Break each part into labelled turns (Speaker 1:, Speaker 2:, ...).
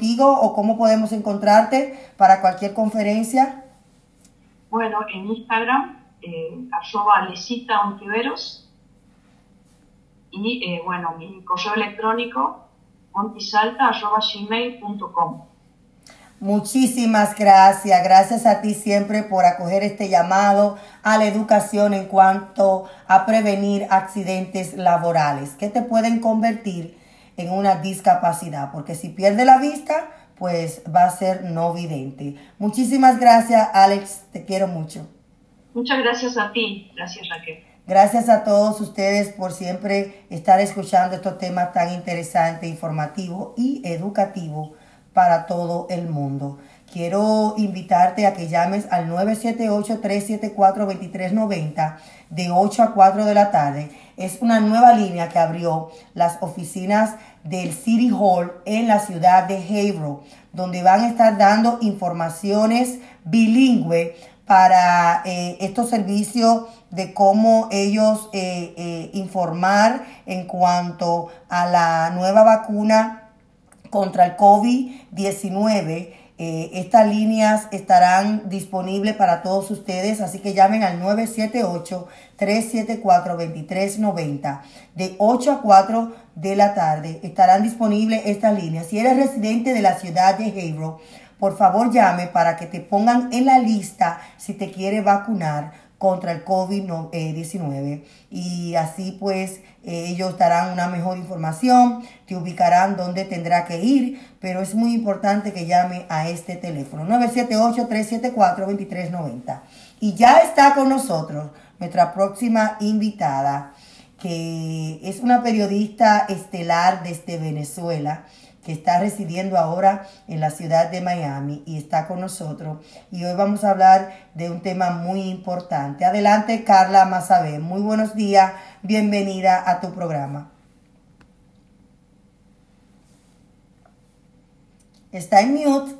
Speaker 1: contigo o cómo podemos encontrarte para cualquier conferencia?
Speaker 2: Bueno, en Instagram, eh, arroba Lesita Ontiveros. Y eh, bueno, mi correo electrónico, ontisalta.gmail.com.
Speaker 1: Muchísimas gracias. Gracias a ti siempre por acoger este llamado a la educación en cuanto a prevenir accidentes laborales que te pueden convertir en una discapacidad. Porque si pierde la vista, pues va a ser no vidente. Muchísimas gracias, Alex. Te quiero mucho.
Speaker 2: Muchas gracias a ti. Gracias, Raquel.
Speaker 1: Gracias a todos ustedes por siempre estar escuchando estos temas tan interesantes, informativos y educativos para todo el mundo. Quiero invitarte a que llames al 978-374-2390 de 8 a 4 de la tarde. Es una nueva línea que abrió las oficinas del City Hall en la ciudad de Haverhill, donde van a estar dando informaciones bilingüe para eh, estos servicios de cómo ellos eh, eh, informar en cuanto a la nueva vacuna contra el COVID-19. Eh, estas líneas estarán disponibles para todos ustedes, así que llamen al 978-374-2390 de 8 a 4 de la tarde. Estarán disponibles estas líneas. Si eres residente de la ciudad de Haverhill, por favor llame para que te pongan en la lista si te quiere vacunar contra el COVID-19 y así pues ellos darán una mejor información, te ubicarán donde tendrá que ir, pero es muy importante que llame a este teléfono 978-374-2390. Y ya está con nosotros nuestra próxima invitada, que es una periodista estelar desde Venezuela está residiendo ahora en la ciudad de Miami y está con nosotros. Y hoy vamos a hablar de un tema muy importante. Adelante, Carla Mazabé. Muy buenos días. Bienvenida a tu programa. Está en mute.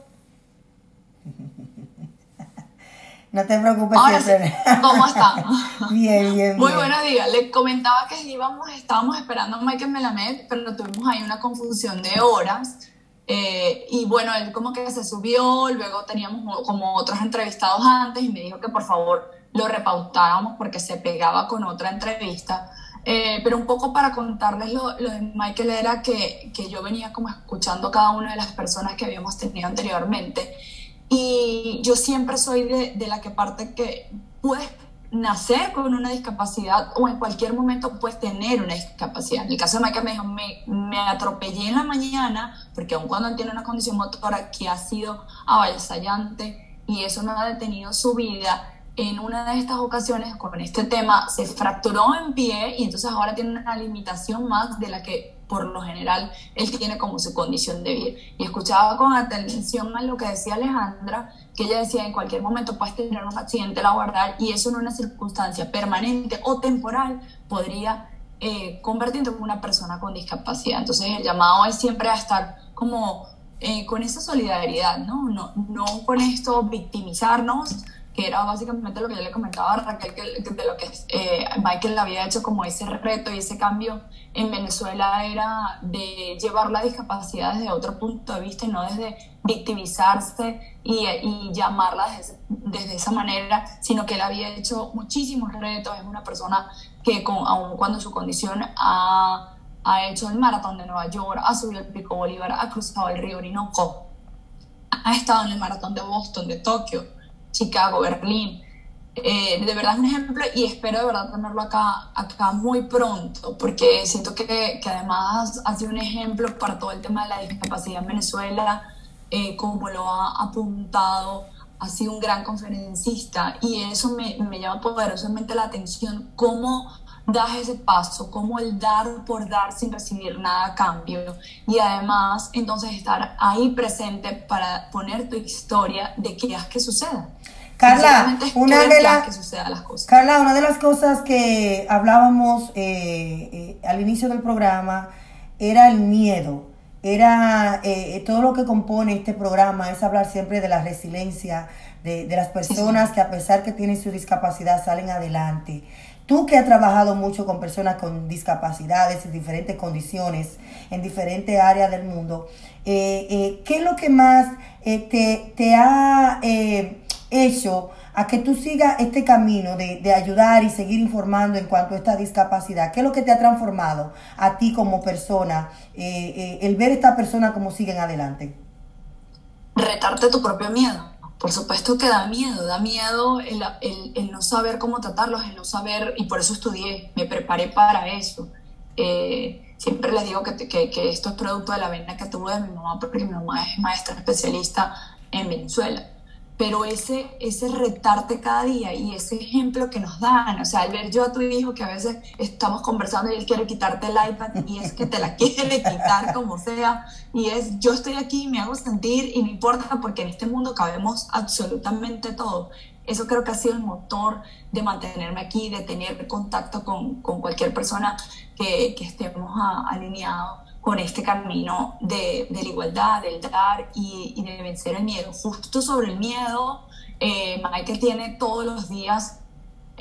Speaker 1: No te preocupes
Speaker 3: siempre. ¿Cómo están?
Speaker 1: bien, bien,
Speaker 3: Muy buenos días. Le comentaba que íbamos, estábamos esperando a Michael Melamed, pero tuvimos ahí una confusión de horas. Eh, y bueno, él como que se subió, luego teníamos como otros entrevistados antes y me dijo que por favor lo repautáramos porque se pegaba con otra entrevista. Eh, pero un poco para contarles lo, lo, de Michael era que, que yo venía como escuchando cada una de las personas que habíamos tenido anteriormente y yo siempre soy de, de, la que parte que puedes nacer con una discapacidad o en cualquier momento puedes tener una discapacidad. En el caso de Michael me dijo, me, me atropellé en la mañana, porque aun cuando tiene una condición motora que ha sido avasallante y eso no ha detenido su vida, en una de estas ocasiones con este tema se fracturó en pie y entonces ahora tiene una limitación más de la que por lo general él tiene como su condición de vida. Y escuchaba con atención a lo que decía Alejandra, que ella decía en cualquier momento puedes tener un accidente laboral y eso en una circunstancia permanente o temporal podría eh, convertirte en una persona con discapacidad. Entonces el llamado es siempre a estar como eh, con esa solidaridad, ¿no? ¿no? No con esto victimizarnos, que era básicamente lo que yo le comentaba a Raquel, que, de lo que eh, Michael había hecho como ese reto y ese cambio en Venezuela era de llevar la discapacidad desde otro punto de vista y no desde victimizarse y, y llamarla desde, desde, esa manera, sino que él había hecho muchísimos retos, es una persona que con, aun cuando su condición ha, ha hecho el maratón de Nueva York, ha subido el Pico Bolívar, ha cruzado el río Orinoco, ha estado en el maratón de Boston, de Tokio, Chicago, Berlín. Eh, de verdad es un ejemplo y espero de verdad tenerlo acá, acá muy pronto, porque siento que, que además ha sido un ejemplo para todo el tema de la discapacidad en Venezuela, eh, como lo ha apuntado, ha sido un gran conferencista y eso me, me llama poderosamente la atención, cómo das ese paso, como el dar por dar sin recibir nada a cambio y además entonces estar ahí presente para poner tu historia de qué es que suceda.
Speaker 1: Carla, una de, las,
Speaker 3: que las cosas.
Speaker 1: Carla, una de las cosas que hablábamos eh, eh, al inicio del programa era el miedo, era eh, todo lo que compone este programa, es hablar siempre de la resiliencia de, de las personas que a pesar que tienen su discapacidad salen adelante. Tú que has trabajado mucho con personas con discapacidades y diferentes condiciones en diferentes áreas del mundo, eh, eh, ¿qué es lo que más eh, te, te, ha hecho a que tú sigas este camino de, de, ayudar y seguir informando en cuanto a esta discapacidad? ¿Qué es lo que te ha transformado a ti como persona, el ver a esta persona como siguen adelante?
Speaker 3: Retarte tu propio miedo por supuesto que da miedo, da miedo el, el, no saber cómo tratarlos, el no saber, y por eso estudié, me preparé para eso. Eh, siempre les digo que, que, que, esto es producto de la vena que tuve de mi mamá, porque mi mamá es maestra especialista en Venezuela pero ese, ese retarte cada día y ese ejemplo que nos dan, o sea, al ver yo a tu hijo que a veces estamos conversando y él quiere quitarte el iPad y es que te la quiere quitar como sea, y es yo estoy aquí, me hago sentir y no importa porque en este mundo cabemos absolutamente todo. Eso creo que ha sido el motor de mantenerme aquí, de tener contacto con, con cualquier persona que, que estemos alineados con este camino de, de, la igualdad, del dar y, y, de vencer el miedo. Justo sobre el miedo, eh, Michael tiene todos los días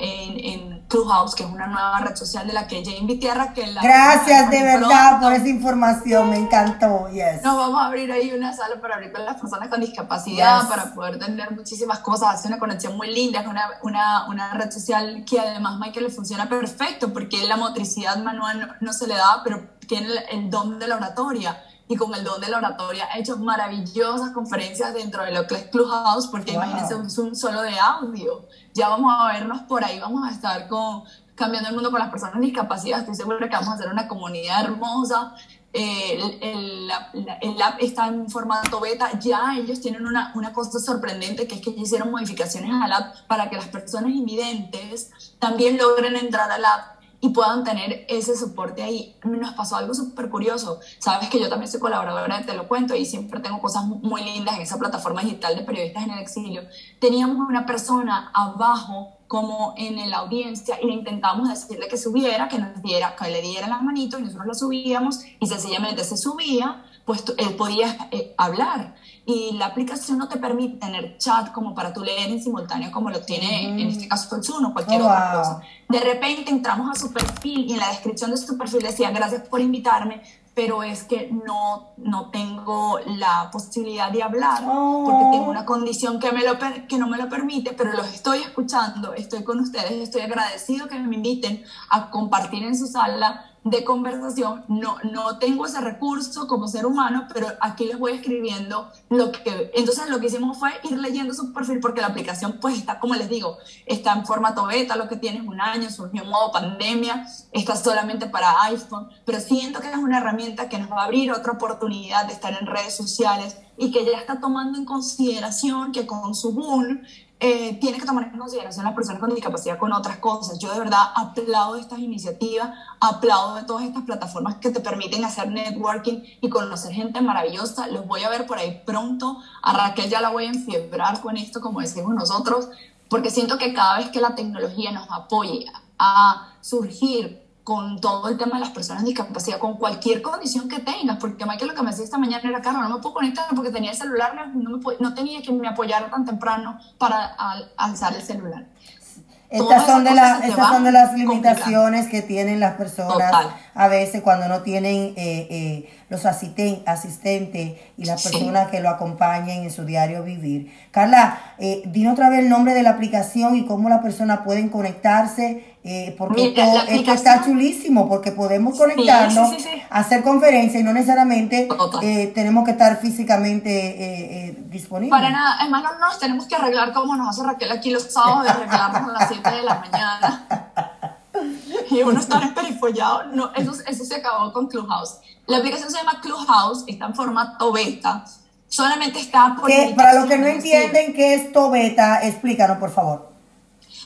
Speaker 3: en, en, Clubhouse, que es una nueva red social de la que ya invité a Raquel.
Speaker 1: Gracias de verdad por esa información, me encantó. Yes.
Speaker 3: Nos vamos a abrir ahí una sala para abrir con las personas con discapacidad, yes. para poder tener muchísimas cosas, hace una conexión muy linda, es una, una, una, red social que además Michael le funciona perfecto, porque la motricidad manual no, no se le da, pero tiene el, el don de la oratoria y con el don de la oratoria ha hecho maravillosas conferencias dentro de lo que es Clubhouse, porque wow. imagínense un Zoom solo de audio. Ya vamos a vernos por ahí, vamos a estar con cambiando el mundo con las personas con discapacidad. Estoy segura que vamos a hacer una comunidad hermosa. Eh, el, el, el, app está en formato beta. Ya ellos tienen una, una cosa sorprendente que es que hicieron modificaciones al app para que las personas invidentes también logren entrar al app y puedan tener ese soporte ahí. Nos pasó algo súper curioso. Sabes que yo también soy colaboradora de Te lo cuento y siempre tengo cosas muy lindas en esa plataforma digital de periodistas en el exilio. Teníamos una persona abajo como en la audiencia y le intentábamos decirle que subiera, que nos diera, que le diera la manito y nosotros lo subíamos y sencillamente se subía, pues él podía eh, hablar y la aplicación no te permite tener chat como para tu leer en simultáneo como lo tiene mm. en este caso el Zoom o cualquier oh, otra wow. cosa. De repente entramos a su perfil y en la descripción de su perfil decía gracias por invitarme, pero es que no, no tengo la posibilidad de hablar oh. porque tengo una condición que, me lo, que no me lo permite, pero los estoy escuchando, estoy con ustedes, estoy agradecido que me inviten a compartir en su sala de conversación, no, no tengo ese recurso como ser humano, pero aquí les voy escribiendo lo que... Entonces lo que hicimos fue ir leyendo su perfil porque la aplicación pues está, como les digo, está en formato beta, lo que tiene es un año, surgió en modo pandemia, está solamente para iPhone, pero siento que es una herramienta que nos va a abrir otra oportunidad de estar en redes sociales y que ya está tomando en consideración que con su boom eh, tiene que tomar en consideración las personas con discapacidad con otras cosas. Yo de verdad aplaudo estas iniciativas, aplaudo de todas estas plataformas que te permiten hacer networking y conocer gente maravillosa. Los voy a ver por ahí pronto. A Raquel ya la voy a enfiebrar con esto, como decimos nosotros, porque siento que cada vez que la tecnología nos apoye a surgir con todo el tema de las personas discapacidad, con cualquier condición que tengas, porque Michael lo que me decía esta mañana era, Carlos, no me puedo conectar porque tenía el celular, no, me, no tenía que me apoyar tan temprano para al, alzar el celular.
Speaker 1: Estas son, de la, estas son de las limitaciones que tienen las personas Total. a veces cuando no tienen eh, eh, los asisten, asistentes y las personas sí. que lo acompañen en su diario vivir. Carla, eh, dime otra vez el nombre de la aplicación y cómo las personas pueden conectarse, eh, porque Mira, esto, esto, está chulísimo, porque podemos conectarnos, sí, sí, hacer conferencias y no necesariamente eh, tenemos que estar físicamente disponibles.
Speaker 3: Para nada, además no nos tenemos que arreglar como nos hace Raquel aquí los sábados, de arreglarnos a las 7 de la mañana. y uno estar emperifollado, no, eso, eso se acabó con Clubhouse. La aplicación se llama Clubhouse, está en formato beta, solamente está por...
Speaker 1: Para los que no entienden qué es Tobeta, explícanos por favor.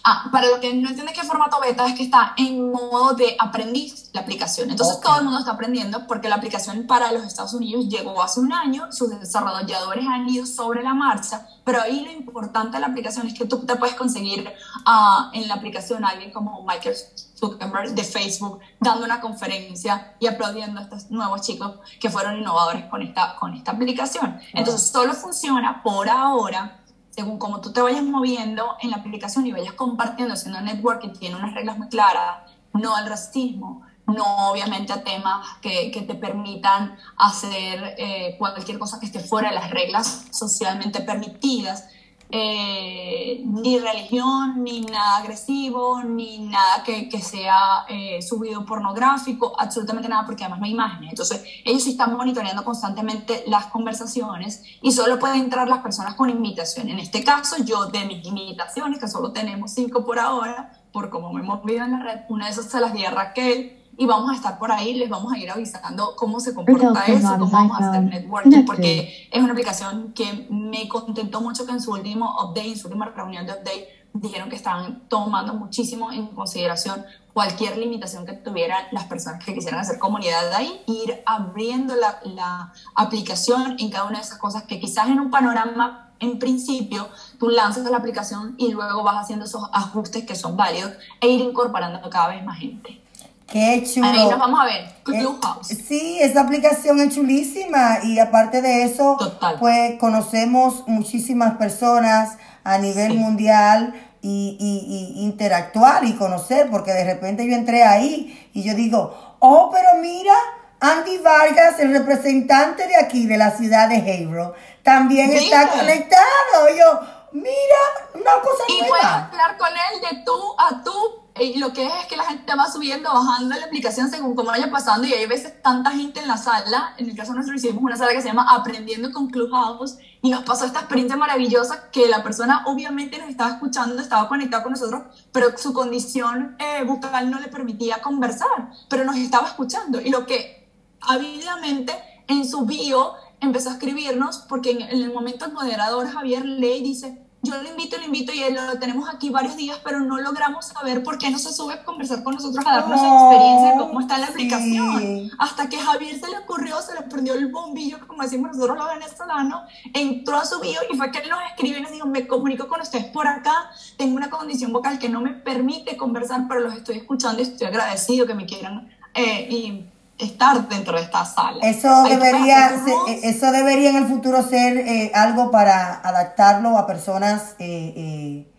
Speaker 3: Ah, para los que no entienden qué formato beta es que está en modo de aprendiz la aplicación. Entonces okay. todo el mundo está aprendiendo porque la aplicación para los Estados Unidos llegó hace un año, sus desarrolladores han ido sobre la marcha, pero ahí lo importante de la aplicación es que tú te puedes conseguir uh, en la aplicación a alguien como Michael Zuckerberg de Facebook dando una conferencia y aplaudiendo a estos nuevos chicos que fueron innovadores con esta, con esta aplicación. Entonces solo funciona por ahora según como tú te vayas moviendo en la aplicación y vayas compartiendo, haciendo networking, tiene unas reglas muy claras, no al racismo, no obviamente a temas que, que te permitan hacer eh, cualquier cosa que esté fuera de las reglas socialmente permitidas, eh, ni religión, ni nada agresivo, ni nada que, que sea eh, subido pornográfico, absolutamente nada, porque además no hay imágenes. Entonces, ellos están monitoreando constantemente las conversaciones y solo pueden entrar las personas con invitación. En este caso, yo de mis invitaciones, que solo tenemos cinco por ahora, por cómo me hemos movido en la red, una de esas se las di a Raquel y vamos a estar por ahí, les vamos a ir avisando cómo se comporta eso, cómo vamos a hacer networking, porque es una aplicación que me contentó mucho que en su último update, en su última reunión de update, dijeron que estaban tomando muchísimo en consideración cualquier limitación que tuvieran las personas que quisieran hacer comunidad de ahí, ir abriendo la, la aplicación en cada una de esas cosas que quizás en un panorama en principio tú lanzas la aplicación y luego vas haciendo esos ajustes que son válidos e ir incorporando cada vez más gente.
Speaker 1: Qué chulo.
Speaker 3: Ahí nos vamos a ver.
Speaker 1: Eh, sí, esa aplicación es chulísima y aparte de eso,
Speaker 3: Total.
Speaker 1: pues conocemos muchísimas personas a nivel
Speaker 3: Sí.
Speaker 1: mundial y, y- y interactuar y conocer, porque de repente yo entré ahí y yo digo, oh, pero mira, Andy Vargas, el representante de aquí, de la ciudad de Hebron, también está conectado. Y yo, mira, una cosa
Speaker 3: Y puedes
Speaker 1: nueva.
Speaker 3: hablar con él de tú a tú. Y lo que es es que la gente va subiendo, bajando la aplicación según cómo vaya pasando. Y hay veces tanta gente en la sala. En el caso nuestro hicimos una sala que se llama Aprendiendo con Clubhouse. Y nos pasó esta experiencia maravillosa que la persona obviamente nos estaba escuchando, estaba conectada con nosotros, pero su condición eh, bucal no le permitía conversar. Pero nos estaba escuchando. Y lo que ávidamente en su bio empezó a escribirnos, porque en, en el momento el moderador Javier lee y dice, yo lo invito, lo invito y lo tenemos aquí varios días, pero no logramos saber por qué no se sube a conversar con nosotros, a darnos su
Speaker 1: Oh,
Speaker 3: experiencia de cómo está la
Speaker 1: sí.
Speaker 3: aplicación. Hasta que Javier se le ocurrió, se le prendió el bombillo, como decimos nosotros los venezolanos, entró a su bio y fue que él nos escribió y nos dijo, me comunico con ustedes por acá, tengo una condición vocal que no me permite conversar, pero los estoy escuchando y estoy agradecido que me quieran eh, y estar dentro de esta sala.
Speaker 1: Eso
Speaker 3: tú
Speaker 1: debería, se- eso debería en el futuro ser eh, algo para adaptarlo a personas eh, eh,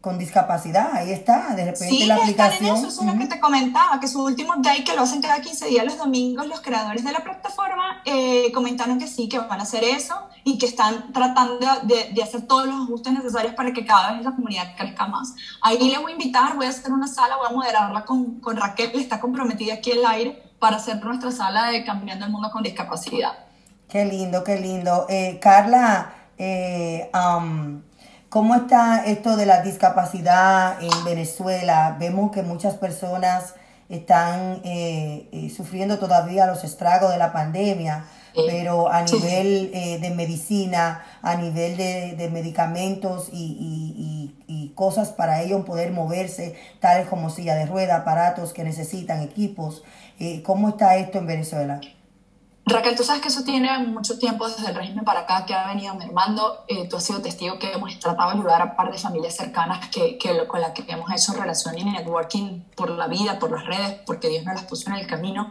Speaker 1: con discapacidad. Ahí está, de repente
Speaker 3: Sí,
Speaker 1: la
Speaker 3: están en
Speaker 1: aplicación.
Speaker 3: eso, eso es lo que te comentaba, que su último update que lo hacen cada 15 días los domingos, los creadores de la plataforma eh, comentaron que sí, que van a hacer eso y que están tratando de, de hacer todos los ajustes necesarios para que cada vez la comunidad crezca más. Ahí le voy a invitar, voy a hacer una sala, voy a moderarla con, con Raquel, está comprometida aquí en el aire para hacer nuestra sala de Cambiando el Mundo con Discapacidad.
Speaker 1: Qué lindo, qué lindo. Eh, Carla, eh, am, ¿cómo está esto de la discapacidad en Venezuela? Vemos que muchas personas están eh, eh, sufriendo todavía los estragos de la pandemia, pero a nivel eh, de medicina, a nivel de, de medicamentos y, y- y- y cosas para ellos poder moverse, tales como silla de rueda, aparatos que necesitan, equipos. Eh, ¿Cómo está esto en Venezuela?
Speaker 3: Raquel, tú sabes que eso tiene mucho tiempo desde el régimen para acá que ha venido mermando. Eh, tú has sido testigo que hemos tratado de ayudar a par de familias cercanas que, que lo- con las que hemos hecho relación y networking por la vida, por las redes, porque Dios nos las puso en el camino.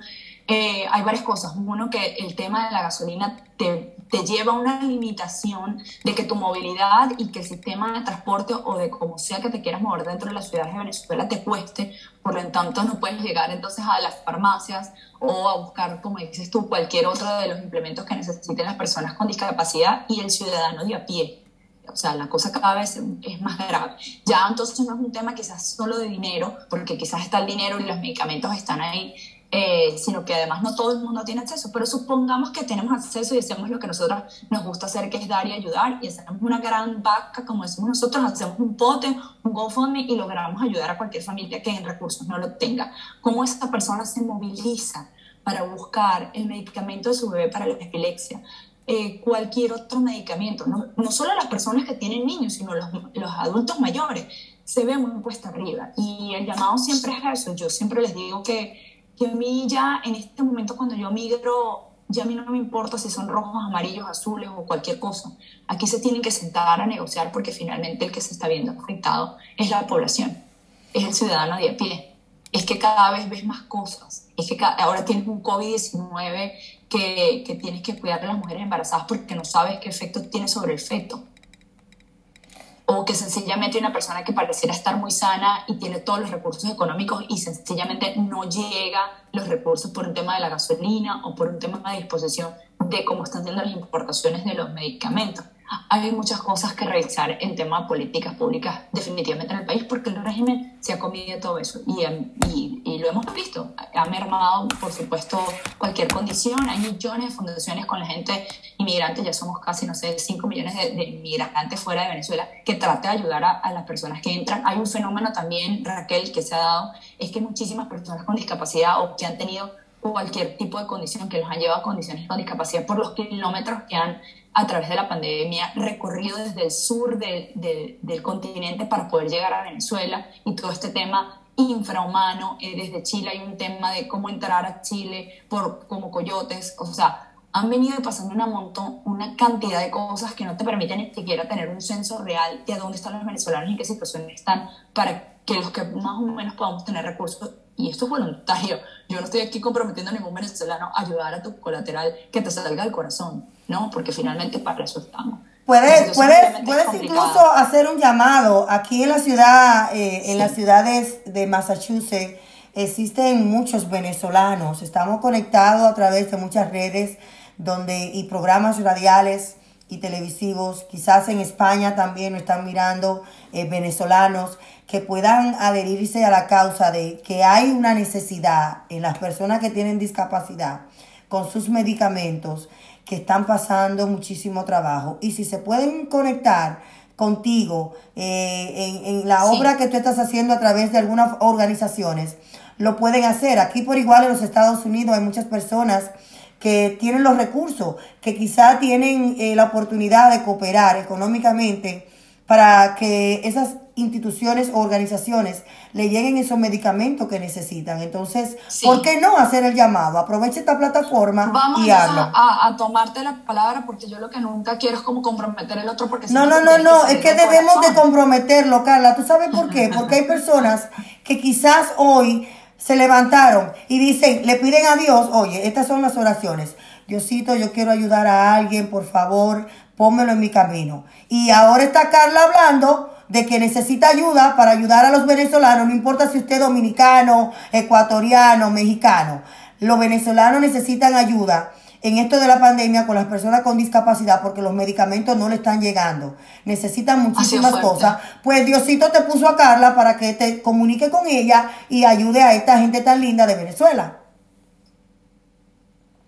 Speaker 3: Eh, hay varias cosas. Uno, que el tema de la gasolina te, te lleva a una limitación de que tu movilidad y que el sistema de transporte o de como sea que te quieras mover dentro de las ciudades de Venezuela te cueste. Por lo tanto, no puedes llegar entonces a las farmacias o a buscar, como dices tú, cualquier otro de los implementos que necesiten las personas con discapacidad y el ciudadano de a pie. O sea, la cosa cada vez es más grave. Ya entonces no es un tema quizás solo de dinero, porque quizás está el dinero y los medicamentos están ahí, eh, sino que además no todo el mundo tiene acceso. Pero supongamos que tenemos acceso y hacemos lo que nosotros nos gusta hacer, que es dar y ayudar, y hacemos una gran vaca, como decimos nosotros, hacemos un pote, un GoFundMe y logramos ayudar a cualquier familia que en recursos no lo tenga. ¿Cómo esa persona se moviliza para buscar el medicamento de su bebé para la epilepsia? eh, cualquier otro medicamento, no, no solo las personas que tienen niños, sino los, los adultos mayores, se ve muy puesta arriba. Y el llamado siempre es eso. Yo siempre les digo que, que a mí ya en este momento cuando yo migro, ya a mí no me importa si son rojos, amarillos, azules o cualquier cosa. Aquí se tienen que sentar a negociar porque finalmente el que se está viendo afectado es la población, es el ciudadano de a pie. Es que cada vez ves más cosas. Es que ca- ahora tienes un COVID-19 que, que tienes que cuidar a las mujeres embarazadas porque no sabes qué efecto tiene sobre el feto. O que sencillamente una persona que pareciera estar muy sana y tiene todos los recursos económicos y sencillamente no llega los recursos por un tema de la gasolina o por un tema de disposición de cómo están siendo las importaciones de los medicamentos hay muchas cosas que revisar en tema de políticas públicas definitivamente en el país porque el régimen se ha comido todo eso y, y, y, lo hemos visto. Ha mermado, por supuesto, cualquier condición. Hay millones de fundaciones con la gente inmigrante, ya somos casi, no sé, 5 millones de, inmigrantes fuera de Venezuela que trate de ayudar a, a, las personas que entran. Hay un fenómeno también, Raquel, que se ha dado, es que muchísimas personas con discapacidad o que han tenido cualquier tipo de condición que los han llevado a condiciones con discapacidad por los kilómetros que han a través de la pandemia recorrido desde el sur del continente para poder llegar a Venezuela. Y todo este tema infrahumano, eh, desde Chile hay un tema de cómo entrar a Chile por como coyotes, o sea, han venido pasando una montón, una cantidad de cosas que no te permiten ni siquiera tener un censo real de a dónde están los venezolanos y en qué situación están para que los que más o menos podamos tener recursos y esto es voluntario. Yo no estoy aquí comprometiendo a ningún venezolano a ayudar a tu colateral que te salga del corazón, ¿no? Porque finalmente para eso estamos.
Speaker 1: Puedes, puedes, puedes incluso hacer un llamado. Aquí en la ciudad, eh, en las ciudades de Massachusetts, existen muchos venezolanos. Estamos conectados a través de muchas redes donde, y programas radiales y televisivos. Quizás en España también nos están mirando eh, venezolanos que puedan adherirse a la causa de que hay una necesidad en las personas que tienen discapacidad con sus medicamentos que están pasando muchísimo trabajo. Y si se pueden conectar contigo eh, en, la obra que tú estás haciendo a través de algunas organizaciones, lo pueden hacer. Aquí por igual en los Estados Unidos hay muchas personas que tienen los recursos, que quizá tienen eh, la oportunidad de cooperar económicamente para que esas instituciones o organizaciones le lleguen esos medicamentos que necesitan. Entonces, ¿por qué no hacer el llamado? Aprovecha esta plataforma y
Speaker 3: habla. A, a, tomarte la palabra porque yo lo que nunca quiero es como comprometer el otro porque
Speaker 1: No, no, no, no, es que debemos de comprometerlo, Carla. ¿Tú sabes por qué? Porque hay personas que quizás hoy se levantaron y dicen, le piden a Dios, oye, estas son las oraciones. Diosito, yo quiero ayudar a alguien, por favor, pónmelo en mi camino. Y ahora está Carla hablando de que necesita ayuda para ayudar a los venezolanos, no importa si usted es dominicano, ecuatoriano, mexicano. Los venezolanos necesitan ayuda en esto de la pandemia con las personas con discapacidad porque los medicamentos no le están llegando. Necesitan muchísimas cosas. Pues Diosito te puso a Carla para que te comunique con ella y ayude a esta gente tan linda de Venezuela.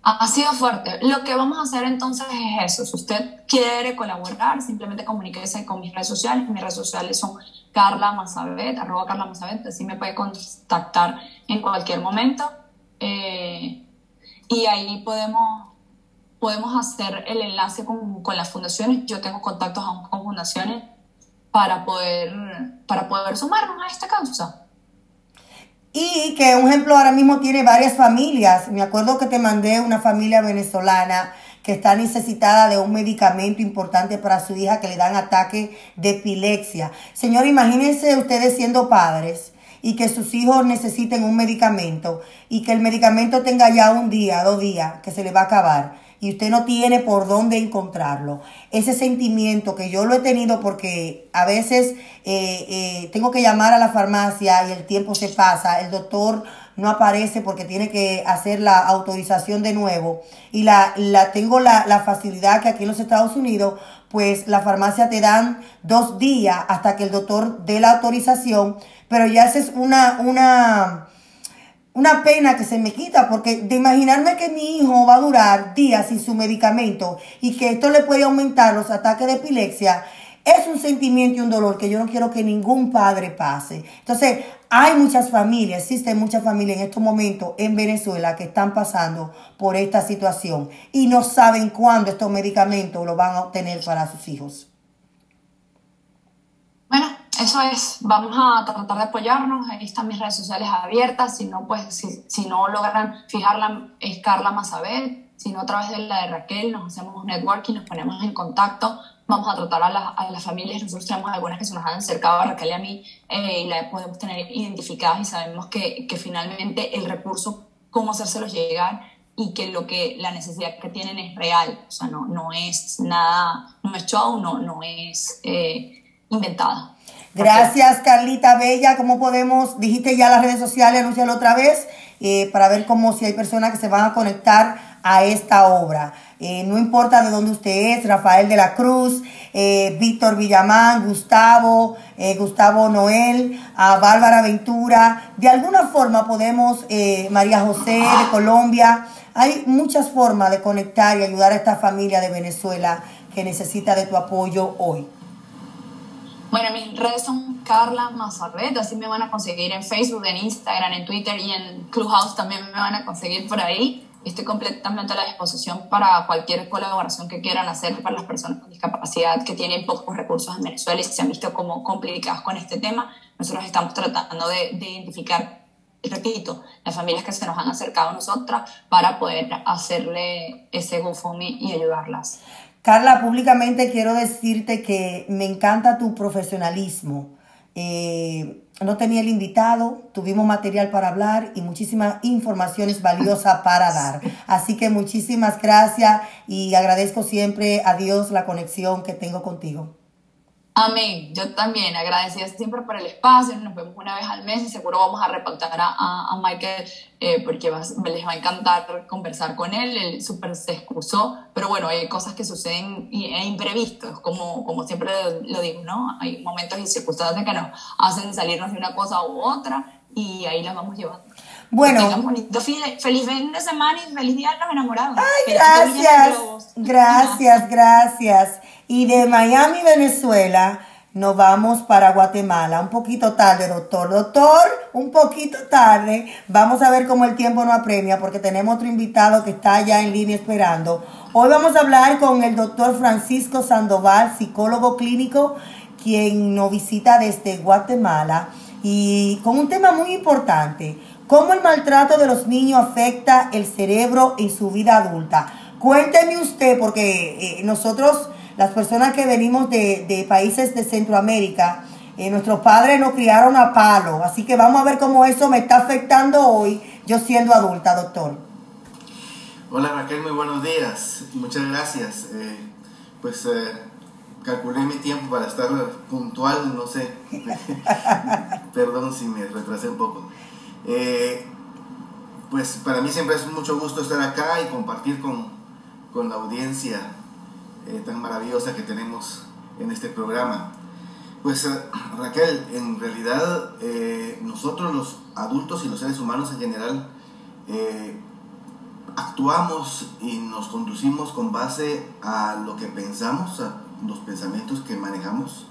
Speaker 3: Ha sido fuerte. Lo que vamos a hacer entonces es eso. Si usted quiere colaborar, simplemente comuníquese con mis redes sociales. Mis redes sociales son Carla Mazabet, arroba Carla Mazabet, así me puede contactar en cualquier momento. Eh, y ahí podemos, podemos hacer el enlace con, con, las fundaciones. Yo tengo contactos aún con fundaciones para poder, para poder sumarnos a esta causa.
Speaker 1: Y que un ejemplo ahora mismo tiene varias familias. Me acuerdo que te mandé una familia venezolana que está necesitada de un medicamento importante para su hija que le dan ataque de epilepsia. Señor, imagínense ustedes siendo padres y que sus hijos necesiten un medicamento y que el medicamento tenga ya un día, dos días, que se le va a acabar y usted no tiene por dónde encontrarlo. Ese sentimiento que yo lo he tenido porque a veces eh, eh, tengo que llamar a la farmacia y el tiempo se pasa, el doctor no aparece porque tiene que hacer la autorización de nuevo y la, la tengo la, la facilidad que aquí en los Estados Unidos pues la farmacia te dan dos días hasta que el doctor dé la autorización, pero ya esa es una, una, una pena que se me quita, porque de imaginarme que mi hijo va a durar días sin su medicamento y que esto le puede aumentar los ataques de epilepsia, es un sentimiento y un dolor que yo no quiero que ningún padre pase. Entonces, hay muchas familias, existen muchas familias en estos momentos en Venezuela que están pasando por esta situación y no saben cuándo estos medicamentos los van a obtener para sus hijos.
Speaker 3: Bueno, eso es, vamos a tratar de apoyarnos, ahí están mis redes sociales abiertas, si no, pues, si, si no logran fijarla, es Carla Mazabel, si no a través de la de Raquel, nos hacemos networking, nos ponemos en contacto, vamos a tratar a, a las familias, nosotros tenemos algunas que se nos han acercado a Raquel y a mí, eh, y las podemos tener identificadas y sabemos que, que finalmente el recurso, cómo hacérselos llegar, y que lo que la necesidad que tienen es real, o sea, no, no es nada, no es show, no, no es... Eh, inventada.
Speaker 1: Gracias, Carlita Bella. ¿Cómo podemos? Dijiste ya las redes sociales, anúncialo otra vez, eh, para ver cómo si hay personas que se van a conectar a esta obra. Eh, no importa de dónde usted es, Rafael de la Cruz, eh, Víctor Villamán, Gustavo, Gustavo Noel, a Bárbara Ventura. De alguna forma podemos, María José de Colombia. Hay muchas formas de conectar y ayudar a esta familia de Venezuela que necesita de tu apoyo hoy.
Speaker 3: Bueno, mis redes son Carla Mazarbet, así me van a conseguir en Facebook, en Instagram, en Twitter y en Clubhouse también me van a conseguir por ahí. Estoy completamente a la disposición para cualquier colaboración que quieran hacer para las personas con discapacidad que tienen pocos recursos en Venezuela y se han visto como complicadas con este tema. Nosotros estamos tratando de, de identificar, repito, las familias que se nos han acercado a nosotras para poder hacerle ese GoFundMe y ayudarlas.
Speaker 1: Carla, públicamente quiero decirte que me encanta tu profesionalismo. Eh, no tenía el invitado, tuvimos material para hablar y muchísimas informaciones valiosas para dar. Así que muchísimas gracias y agradezco siempre a Dios la conexión que tengo contigo.
Speaker 3: Amén. Yo también agradecida siempre por el espacio. Nos vemos una vez al mes y seguro vamos a repactar a, a, Michael eh, porque les va a encantar conversar con él. Él súper se excusó, pero bueno, hay cosas que suceden e imprevistos, como, como siempre lo digo, ¿no? Hay momentos y circunstancias que nos hacen salirnos de una cosa u otra y ahí las vamos llevando.
Speaker 1: Bueno.
Speaker 3: feliz fin de semana y feliz día de los enamorados.
Speaker 1: Ay, gracias. Gracias, gracias. Y de Miami, Venezuela, nos vamos para Guatemala. Un poquito tarde, doctor. Doctor, un poquito tarde. Vamos a ver cómo el tiempo nos apremia porque tenemos otro invitado que está ya en línea esperando. Hoy vamos a hablar con el doctor Francisco Sandoval, psicólogo clínico, quien nos visita desde Guatemala y con un tema muy importante. ¿Cómo el maltrato de los niños afecta el cerebro en su vida adulta? Cuénteme usted, porque eh, nosotros las personas que venimos de, países de Centroamérica, eh, nuestros padres nos criaron a palo, así que vamos a ver cómo eso me está afectando hoy, yo siendo adulta, doctor.
Speaker 4: Hola Raquel, muy buenos días, muchas gracias. Eh, pues eh, calculé mi tiempo para estar puntual, no sé, perdón si me retrasé un poco. pues para mí siempre es mucho gusto estar acá y compartir con, con la audiencia eh, tan maravillosa que tenemos en este programa. Pues eh, Raquel, en realidad eh, nosotros los adultos y los seres humanos en general actuamos y nos conducimos con base a lo que pensamos, a los pensamientos que manejamos,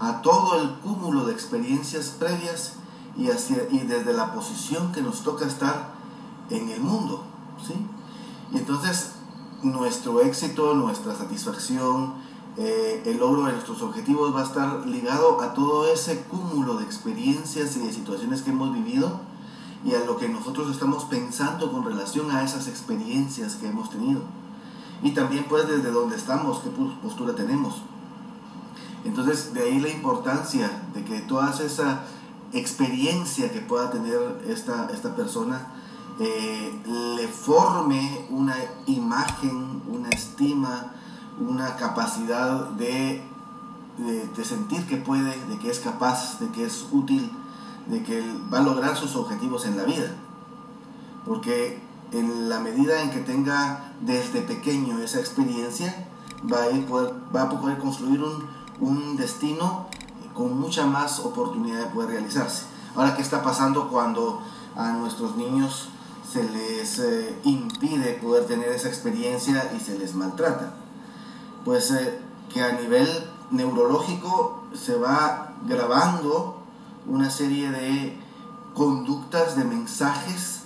Speaker 4: a todo el cúmulo de experiencias previas y, hacia, y desde la posición que nos toca estar en el mundo. ¿sí? Y entonces nuestro éxito, nuestra satisfacción, eh, el logro de nuestros objetivos va a estar ligado a todo ese cúmulo de experiencias y de situaciones que hemos vivido y a lo que nosotros estamos pensando con relación a esas experiencias que hemos tenido. Y también pues desde dónde estamos, qué postura tenemos. Entonces de ahí la importancia de que toda esa experiencia que pueda tener esta, esta persona, eh, le forme una una capacidad de, de, sentir que puede, de que es capaz, de que es útil, de que va a lograr sus objetivos en la vida. Porque en la medida en que tenga desde pequeño esa experiencia, va a, poder, va a poder construir un, un destino con mucha más oportunidad de poder realizarse. Ahora, ¿qué está pasando cuando a nuestros niños se les eh, impide poder tener esa experiencia y se les maltrata. Pues eh, que a nivel neurológico se va grabando una serie de conductas, de mensajes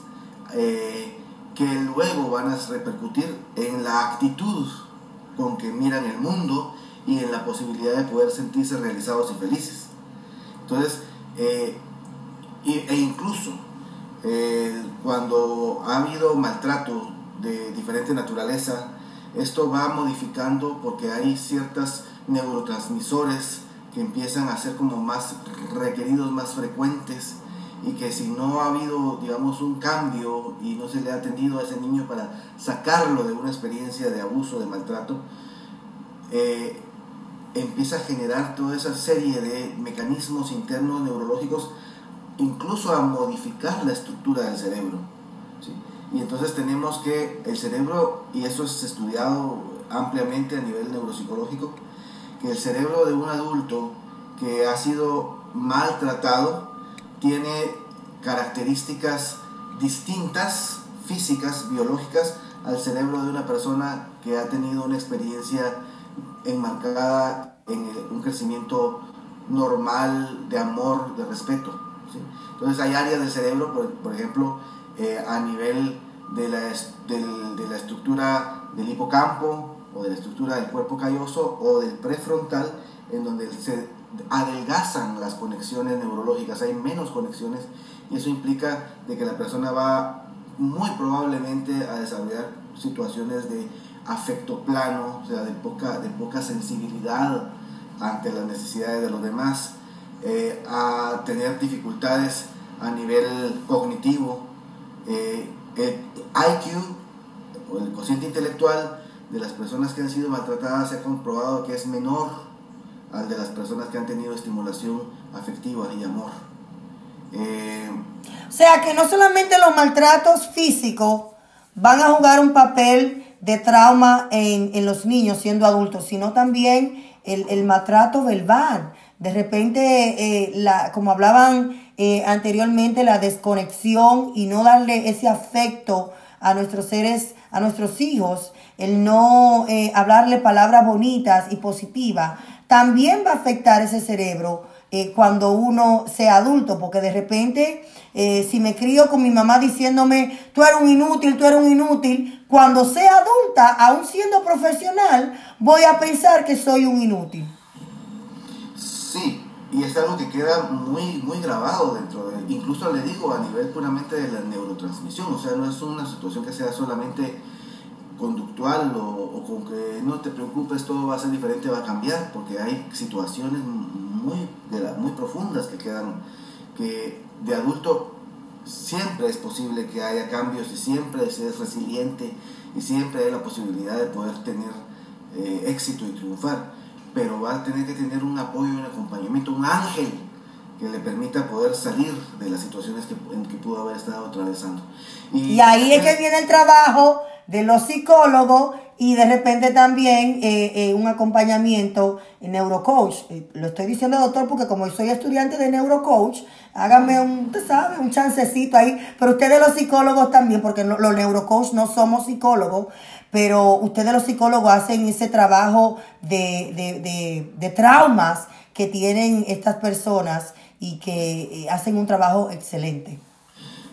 Speaker 4: eh, que luego van a repercutir en la actitud con que miran el mundo y en la posibilidad de poder sentirse realizados y felices. Entonces, e incluso eh, cuando ha habido maltrato de diferente naturaleza, esto va modificando porque hay ciertos neurotransmisores que empiezan a ser como más requeridos, más frecuentes y que si no ha habido, digamos, un cambio y no se le ha atendido a ese niño para sacarlo de una experiencia de abuso, de maltrato, eh, empieza a generar toda esa serie de mecanismos internos neurológicos, incluso a modificar la estructura del cerebro. Y entonces tenemos que el cerebro, y eso es estudiado ampliamente a nivel neuropsicológico, que el cerebro de un adulto que ha sido maltratado tiene características distintas, físicas, biológicas, al cerebro de una persona que ha tenido una experiencia enmarcada en un crecimiento normal de amor, de respeto. Entonces hay áreas del cerebro, por, ejemplo, eh, a nivel de la, de la estructura del hipocampo o de la estructura del cuerpo calloso o del prefrontal, en donde se adelgazan las conexiones neurológicas, hay menos conexiones y eso implica de que la persona va muy probablemente a desarrollar situaciones de afecto plano, o sea, de poca, de poca sensibilidad ante las necesidades de los demás, eh, a tener dificultades a nivel cognitivo. Eh, el IQ, o el cociente intelectual de las personas que han sido maltratadas, se ha comprobado que es menor al de las personas que han tenido estimulación afectiva y amor.
Speaker 1: Eh, o sea que no solamente los maltratos físicos van a jugar un papel de trauma en, los niños siendo adultos, sino también el, maltrato verbal. De repente, eh, la, como hablaban eh, anteriormente, la desconexión y no darle ese afecto a nuestros seres, a nuestros hijos, el no eh, hablarle palabras bonitas y positivas, también va a afectar ese cerebro cuando uno sea adulto, porque de repente eh, si me crío con mi mamá diciéndome, tú eres un inútil, tú eres un inútil, cuando sea adulta, aún siendo profesional, voy a pensar que soy un inútil.
Speaker 4: Sí, y es algo que queda muy, muy grabado dentro de, incluso le digo a nivel puramente de la neurotransmisión, o sea, no es una situación que sea solamente conductual o, con que no te preocupes, todo va a ser diferente, va a cambiar, porque hay situaciones muy, muy profundas que quedan, que de adulto siempre es posible que haya cambios y siempre se es resiliente y siempre hay la posibilidad de poder tener eh, éxito y triunfar, pero va a tener que tener un apoyo un acompañamiento, un ángel que le permita poder salir de las situaciones que, en que pudo haber estado atravesando.
Speaker 1: Y, ahí es que viene el trabajo de los psicólogos y de repente también eh, eh, un acompañamiento en neurocoach. lo estoy diciendo, doctor, porque como soy estudiante de neurocoach, háganme un, usted sabe, un chancecito ahí. Pero ustedes los psicólogos también, porque los neurocoach no somos psicólogos, pero ustedes los psicólogos hacen ese trabajo de, de, de, traumas que tienen estas personas y que eh, hacen un trabajo excelente.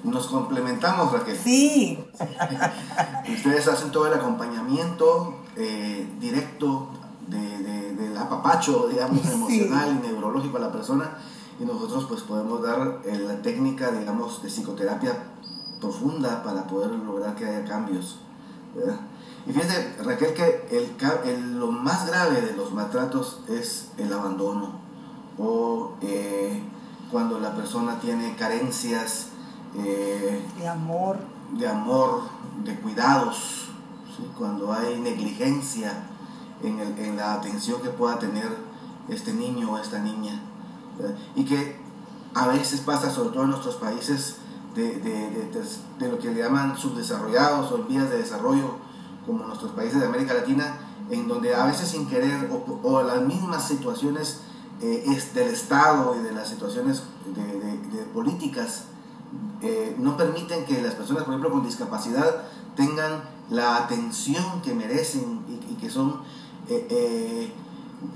Speaker 4: Nos complementamos, Raquel.
Speaker 1: Sí.
Speaker 4: Ustedes hacen todo el acompañamiento eh, directo de, del apapacho, digamos, emocional y neurológico a la persona y nosotros pues podemos dar eh, la técnica, digamos, de psicoterapia profunda para poder lograr que haya cambios. Y fíjate, Raquel, que el, lo más grave de los maltratos es el abandono o eh, cuando la persona tiene carencias
Speaker 1: eh, de amor,
Speaker 4: de amor, de cuidados, cuando hay negligencia en, el, en la atención que pueda tener este niño o esta niña y que a veces pasa, sobre todo en nuestros países de, de, de, lo que le llaman subdesarrollados o en vías de desarrollo, como nuestros países de América Latina, en donde a veces sin querer o, las mismas situaciones eh, es del Estado y de las situaciones de, políticas eh, no permiten que las personas, por ejemplo, con discapacidad tengan la atención que merecen y, que son eh,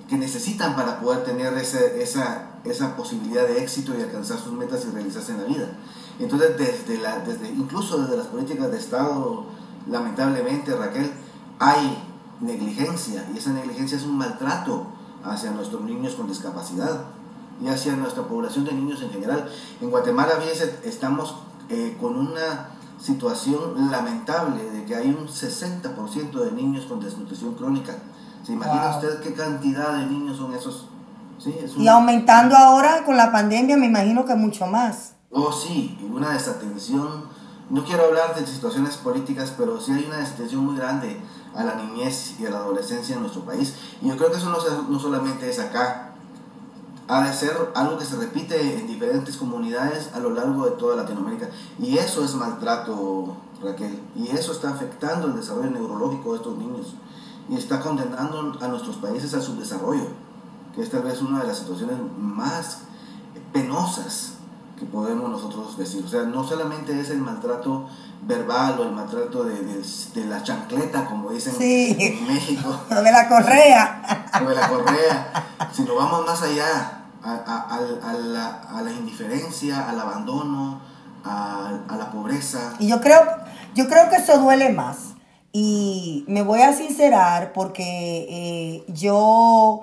Speaker 4: que necesitan para poder tener ese, esa, esa posibilidad de éxito y alcanzar sus metas y realizarse en la vida. Entonces, desde la, desde, incluso desde las políticas de Estado, lamentablemente, Raquel, hay negligencia y esa negligencia es un maltrato hacia nuestros niños con discapacidad y hacia nuestra población de niños en general. En Guatemala, fíjense, estamos eh, con una situación lamentable de que hay un 60% de niños con desnutrición crónica. ¿Se imagina usted qué cantidad de niños son esos?
Speaker 1: Y aumentando ahora con la pandemia, me imagino que mucho más.
Speaker 4: Oh, sí, una desatención. No quiero hablar de situaciones políticas, pero sí hay una desatención muy grande a la niñez y a la adolescencia en nuestro país. Y yo creo que eso no, no solamente es acá, ha de ser algo que se repite en diferentes comunidades a lo largo de toda Latinoamérica. Y eso es maltrato, Raquel. Y eso está afectando el desarrollo neurológico de estos niños. Y está condenando a nuestros países al subdesarrollo, que es tal vez una de las situaciones más penosas que podemos nosotros decir. O sea, no solamente es el maltrato verbal o el maltrato de, de, la chancleta, como dicen en México.
Speaker 1: O de la correa.
Speaker 4: O de la correa. Sino vamos más allá, a, a, a, la, a la, indiferencia, al abandono, a, la pobreza.
Speaker 1: Y yo creo, yo creo que eso duele más. Y me voy a sincerar porque eh, yo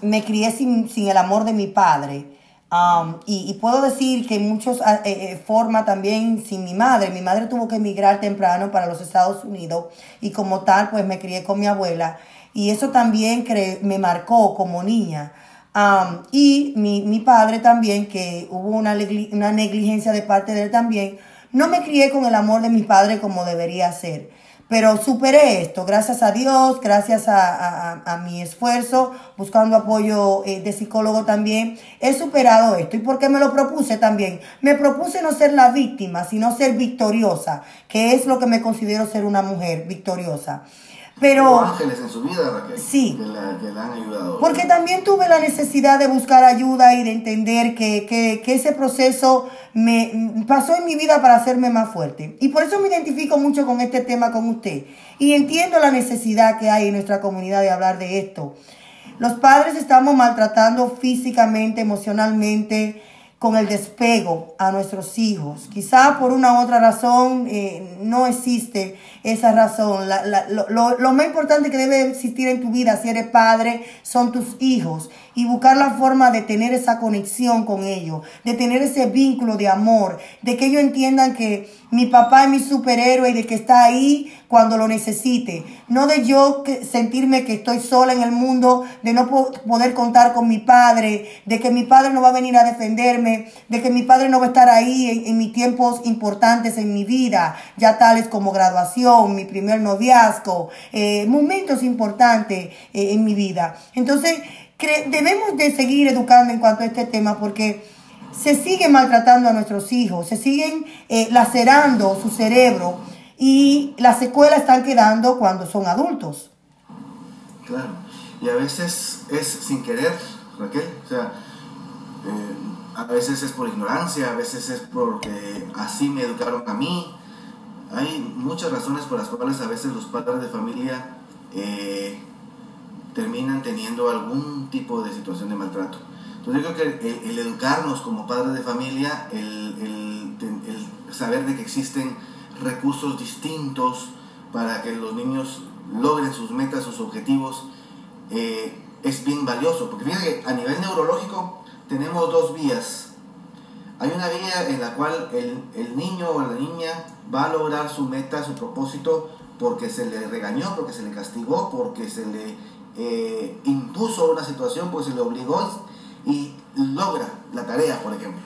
Speaker 1: me crié sin, sin el amor de mi padre. Um, y, puedo decir que en muchas ah, eh, eh, formas también sin mi madre. Mi madre tuvo que emigrar temprano para los Estados Unidos y como tal pues me crié con mi abuela y eso también me marcó como niña. Y mi, mi, padre también, que hubo una, una negligencia de parte de él también, no me crié con el amor de mi padre como debería ser. Pero superé esto, gracias a Dios, gracias a, mi esfuerzo, buscando apoyo eh, de psicólogo también, he superado esto. ¿Y por qué me lo propuse también? Me propuse no ser la víctima, sino ser victoriosa, que es lo que me considero ser una mujer victoriosa. Pero,
Speaker 4: ángeles en su vida, Raquel,
Speaker 1: sí,
Speaker 4: que, la, han ayudado.
Speaker 1: Porque también tuve la necesidad de buscar ayuda y de entender que, que, que, ese proceso me pasó en mi vida para hacerme más fuerte. Y por eso me identifico mucho con este tema con usted. Y entiendo la necesidad que hay en nuestra comunidad de hablar de esto. Los padres estamos maltratando físicamente, emocionalmente, con el despego a nuestros hijos. Quizá por una u otra razón eh, no existe esa razón. lo, lo, más importante que debe existir en tu vida si eres padre son tus hijos y buscar la forma de tener esa conexión con ellos, de tener ese vínculo de amor, de que ellos entiendan que mi papá es mi superhéroe y de que está ahí cuando lo necesite. No de yo sentirme que estoy sola en el mundo, de no poder contar con mi padre, de que mi padre no va a venir a defenderme, de que mi padre no va a estar ahí en, mis tiempos importantes en mi vida, ya tales como graduación, mi primer noviazgo, eh, momentos importantes eh, en mi vida. Entonces, debemos de seguir educando en cuanto a este tema porque se sigue maltratando a nuestros hijos, se siguen eh, lacerando su cerebro y las secuelas están quedando cuando son adultos.
Speaker 4: Claro, y a veces es sin querer, Raquel, o sea, eh, a veces es por ignorancia, a veces es porque así me educaron a mí. Hay muchas razones por las cuales a veces los padres de familia eh, terminan teniendo algún tipo de situación de maltrato. Entonces yo creo que el, educarnos como padres de familia, el, saber de que existen recursos distintos para que los niños logren sus metas, sus objetivos, eh, es bien valioso. Porque fíjate que a nivel neurológico tenemos dos vías. Hay una vía en la cual el, el niño o la niña va a lograr su meta, su propósito, porque se le regañó, porque se le castigó, porque se le eh, impuso una situación, pues se le obligó y logra la tarea, por ejemplo.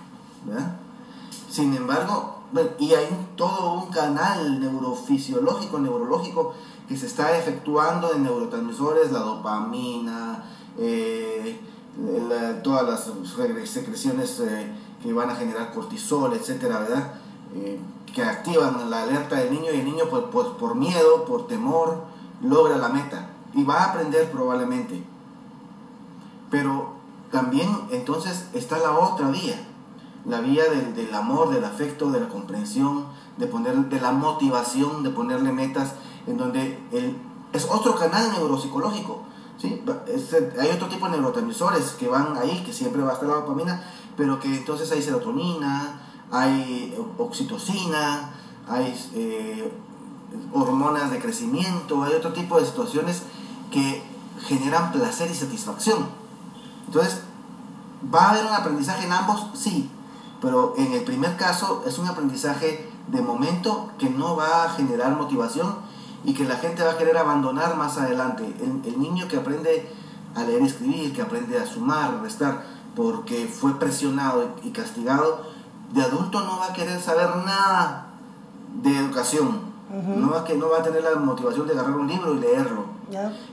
Speaker 4: Sin embargo, y hay todo un canal neurofisiológico, neurológico, que se está efectuando de neurotransmisores, la dopamina, eh, todas las secreciones eh, que van a generar cortisol, etcétera, ¿verdad? que activan la alerta del niño y el niño pues, pues, por miedo, por temor, logra la meta y va a aprender probablemente. Pero también entonces está la otra vía, la vía del, amor, del afecto, de la comprensión, de, poner, de la motivación, de ponerle metas, en donde el, es otro canal neuropsicológico. ¿sí? hay otro tipo de neurotransmisores que van ahí, que siempre va a estar la dopamina, pero que entonces hay serotonina, hay oxitocina, hay eh, hormonas de crecimiento, hay otro tipo de situaciones que generan placer y satisfacción. Entonces, ¿va a haber un aprendizaje en ambos? Sí, pero en el primer caso es un aprendizaje de momento que no va a generar motivación y que la gente va a querer abandonar más adelante. El, niño que aprende a leer y escribir, que aprende a sumar, a restar, porque fue presionado y castigado, de adulto no va a querer saber nada de educación, no, va, que no va a tener la motivación de agarrar un libro y leerlo.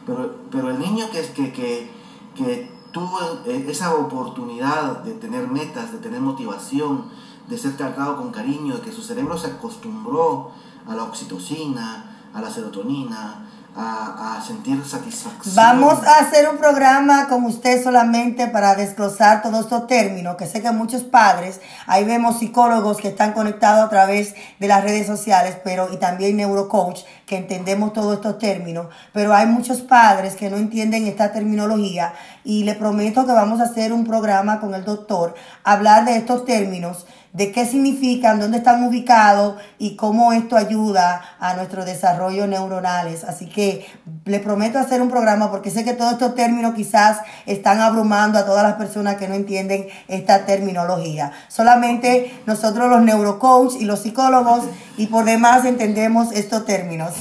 Speaker 4: Pero, pero el niño que, que, que, que tuvo eh, esa oportunidad de tener metas, de tener motivación, de ser tratado con cariño, de que su cerebro se acostumbró a la oxitocina, a la serotonina, a, sentir satisfacción.
Speaker 1: Vamos a hacer un programa con usted solamente para desglosar todos estos términos, que sé que muchos padres, ahí vemos psicólogos que están conectados a través de las redes sociales, pero y también neurocoach, que entendemos todos estos términos, pero hay muchos padres que no entienden esta terminología y le prometo que vamos a hacer un programa con el doctor, hablar de estos términos de qué significan, dónde están ubicados y cómo esto ayuda a nuestro desarrollo neuronales. Así que le prometo hacer un programa porque sé que todos estos términos quizás están abrumando a todas las personas que no entienden esta terminología. Solamente nosotros los neurocoach y los psicólogos y por demás entendemos estos términos.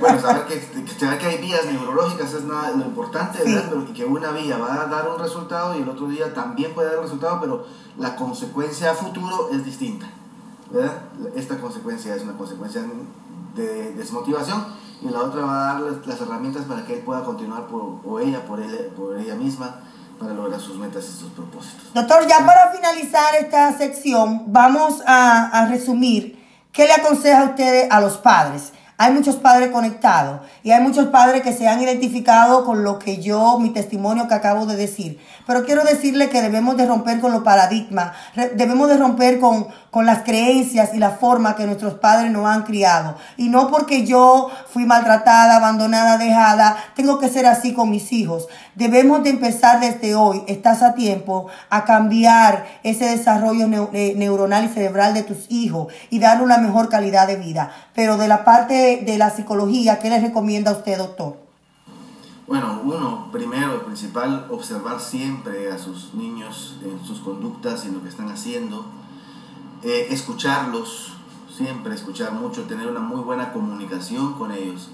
Speaker 4: Bueno, saber que, que hay vías neurológicas es nada, lo importante, ¿verdad? y que una vía va a dar un resultado y el otro día también puede dar un resultado, pero la consecuencia a futuro es distinta. ¿verdad? Esta consecuencia es una consecuencia de desmotivación y la otra va a dar las, herramientas para que él pueda continuar por, o ella por, él, por ella misma para lograr sus metas y sus propósitos.
Speaker 1: Doctor, ya para finalizar esta sección, vamos a, a resumir qué le aconseja a ustedes a los padres hay muchos padres conectados y hay muchos padres que se han identificado con lo que yo, mi testimonio que acabo de decir. Pero quiero decirle que debemos de romper con los paradigmas, debemos de romper con, con las creencias y la forma que nuestros padres nos han criado. Y no porque yo fui maltratada, abandonada, dejada, tengo que ser así con mis hijos. Debemos de empezar desde hoy, estás a tiempo, a cambiar ese desarrollo eh, neuronal y cerebral de tus hijos y darle una mejor calidad de vida. Pero de la parte de la psicología, ¿qué les recomienda a usted, doctor?
Speaker 4: Bueno, uno, primero, principal, observar siempre a sus niños en sus conductas y lo que están haciendo. Eh, escucharlos, siempre escuchar mucho, tener una muy buena comunicación con ellos,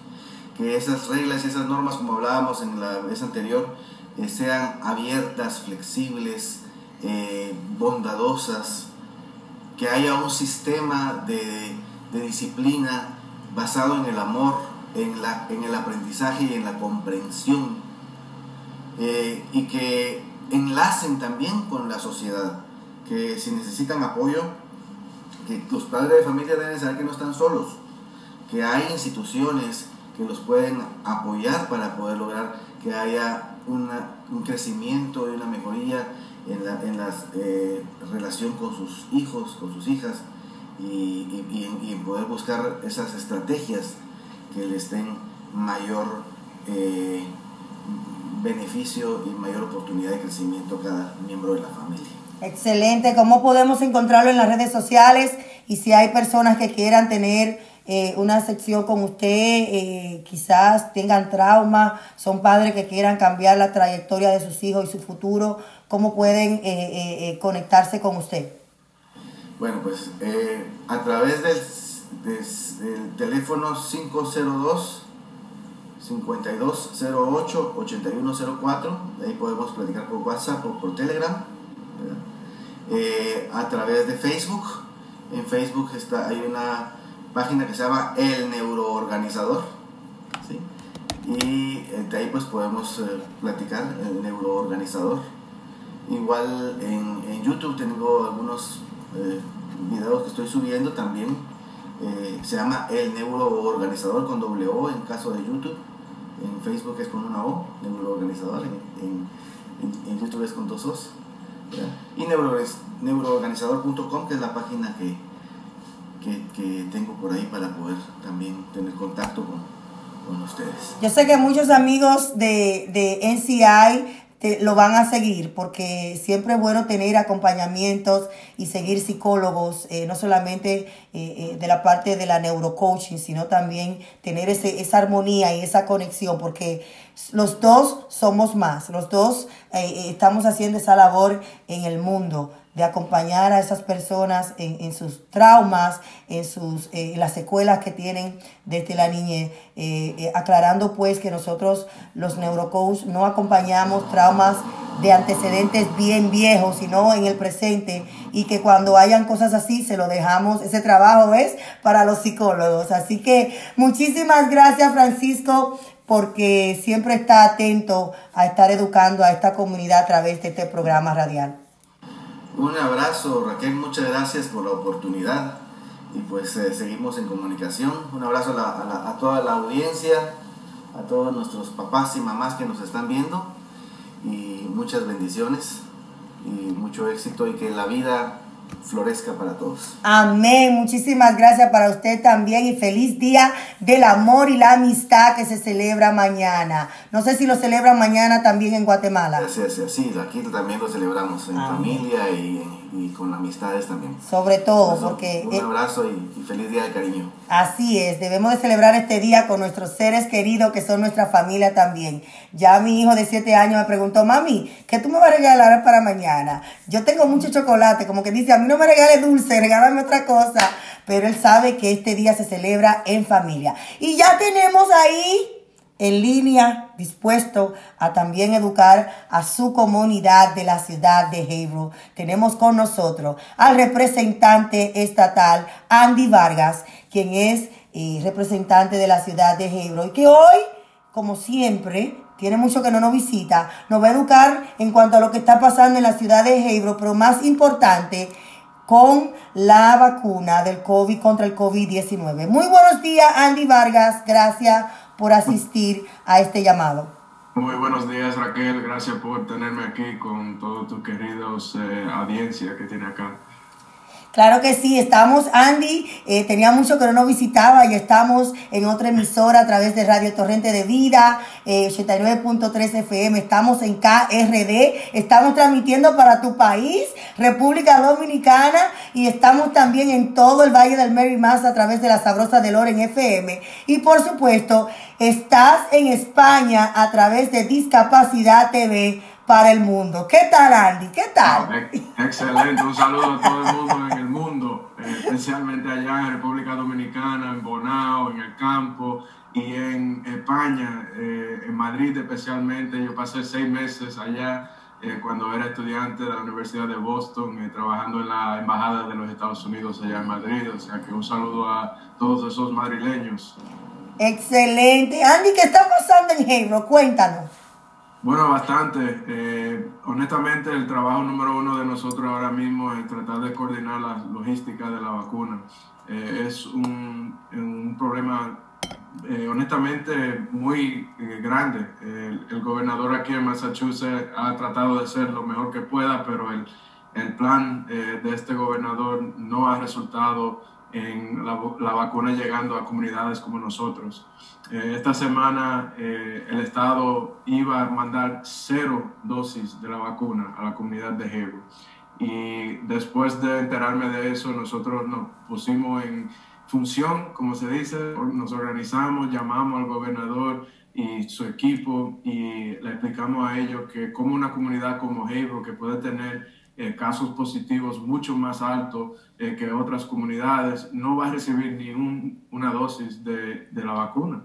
Speaker 4: que esas reglas y esas normas, como hablábamos en la vez anterior, eh, sean abiertas, flexibles, eh, bondadosas, que haya un sistema de, disciplina basado en el amor, en, la, en el aprendizaje y en la comprensión, y que enlacen también con la sociedad, que si necesitan apoyo, que los padres de familia deben saber que no están solos, que hay instituciones que los pueden apoyar para poder lograr que haya un crecimiento y una mejoría en la en las, eh, relación con sus hijos, con sus hijas, y, en, poder buscar esas estrategias que les den mayor eh, beneficio y mayor oportunidad de crecimiento a cada miembro de la familia.
Speaker 1: Excelente. ¿Cómo podemos encontrarlo en las redes sociales? Y si hay personas que quieran tener eh, una sección con usted, eh, quizás tengan trauma, son padres que quieran cambiar la trayectoria de sus hijos y su futuro, ¿cómo pueden conectarse con usted?
Speaker 4: Bueno, pues a través del, del teléfono 502 5208 8104, ahí podemos platicar por WhatsApp o por Telegram. Eh, a través de Facebook. En Facebook está, hay una página que se llama El Neuroorganizador. Y eh, de ahí pues podemos eh, platicar el neuroorganizador. Igual en, YouTube tengo algunos videos que estoy subiendo también. Se llama El Neuroorganizador con doble O en caso de YouTube. En Facebook es con una O, neuroorganizador. En, en, en YouTube es con dos O's. Y neuroorganizador.com, que es la página que, que, tengo por ahí para poder también tener contacto con, con ustedes.
Speaker 1: Yo sé que muchos amigos de, de NCI lo van a seguir porque siempre es bueno tener acompañamientos y seguir psicólogos, eh, no solamente eh, eh, de la parte de la neurocoaching, sino también tener ese, esa armonía y esa conexión porque los dos somos más, los dos estamos haciendo esa labor en el mundo de acompañar a esas personas en, en sus traumas, en sus eh, las secuelas que tienen desde la niñez, eh, eh, aclarando pues que nosotros los neurocoach no acompañamos traumas de antecedentes bien viejos, sino en el presente y que cuando hayan cosas así se lo dejamos, ese trabajo es para los psicólogos. Así que muchísimas gracias Francisco porque siempre está atento a estar educando a esta comunidad a través de este programa radial.
Speaker 4: Un abrazo Raquel, muchas gracias por la oportunidad y pues eh, seguimos en comunicación. Un abrazo a, a toda la audiencia, a todos nuestros papás y mamás que nos están viendo y muchas bendiciones y mucho éxito y que la vida florezca para todos.
Speaker 1: Amén. Muchísimas gracias para usted también y feliz día del amor y la amistad que se celebra mañana. No sé si lo celebran mañana también en Guatemala.
Speaker 4: Sí, sí, sí. aquí también lo celebramos en familia y, con amistades también.
Speaker 1: Sobre todo, porque...
Speaker 4: Un abrazo y, feliz día de cariño.
Speaker 1: Así es, debemos de celebrar este día con nuestros seres queridos que son nuestra familia también. Ya mi hijo de 7 años me preguntó, mami, ¿qué tú me vas a regalar para mañana? Yo tengo mucho chocolate, como que dice, a mí no me regale dulce, regálame otra cosa. Pero él sabe que este día se celebra en familia. Y ya tenemos ahí en línea, dispuesto a también educar a su comunidad de la ciudad de Hebron. Tenemos con nosotros al representante estatal Andy Vargas, quien es eh, representante de la ciudad de Hebron, y que hoy, como siempre, tiene mucho que no nos visita, nos va a educar en cuanto a lo que está pasando en la ciudad de Hebron, pero más importante, con la vacuna del COVID contra el COVID-19. Muy buenos días, Andy Vargas. Gracias por asistir a este llamado.
Speaker 5: Muy buenos días, Raquel. Gracias por tenerme aquí con todos tus queridos eh, audiencia que tiene acá.
Speaker 1: Claro que sí, estamos, Andy, eh, tenía mucho que no nos visitaba y estamos en otra emisora a través de Radio Torrente de Vida, 89.3 eh, FM, estamos en KRD, estamos transmitiendo para tu país, República Dominicana, y estamos también en todo el Valle del Más a través de la Sabrosa de Loren FM. Y por supuesto, estás en España a través de Discapacidad TV para el mundo. ¿Qué tal, Andy? ¿Qué tal?
Speaker 5: Excelente, un saludo a todo el mundo especialmente allá en República Dominicana, en Bonao, en el campo y en España, eh, en Madrid especialmente. Yo pasé seis meses allá eh, cuando era estudiante de la Universidad de Boston, trabajando en la Embajada de los Estados Unidos allá en Madrid. O sea que un saludo a todos esos madrileños.
Speaker 1: Excelente. Andy, ¿qué está pasando en Hebron? Cuéntanos.
Speaker 5: Bueno, bastante. Eh, honestamente, el trabajo número uno de nosotros ahora mismo es tratar de coordinar la logística de la vacuna. Eh, es un, un problema, eh, honestamente, muy grande. El, gobernador aquí en Massachusetts ha tratado de hacer lo mejor que pueda, pero el, el plan de este gobernador no ha resultado en la, la, vacuna llegando a comunidades como nosotros. Eh, esta semana eh, el Estado iba a mandar cero dosis de la vacuna a la comunidad de Hebron. Y después de enterarme de eso, nosotros nos pusimos en función, como se dice, nos organizamos, llamamos al gobernador y su equipo y le explicamos a ellos que como una comunidad como Hebron, que puede tener eh, casos positivos mucho más altos eh, que otras comunidades, no va a recibir ni una dosis de, de la vacuna.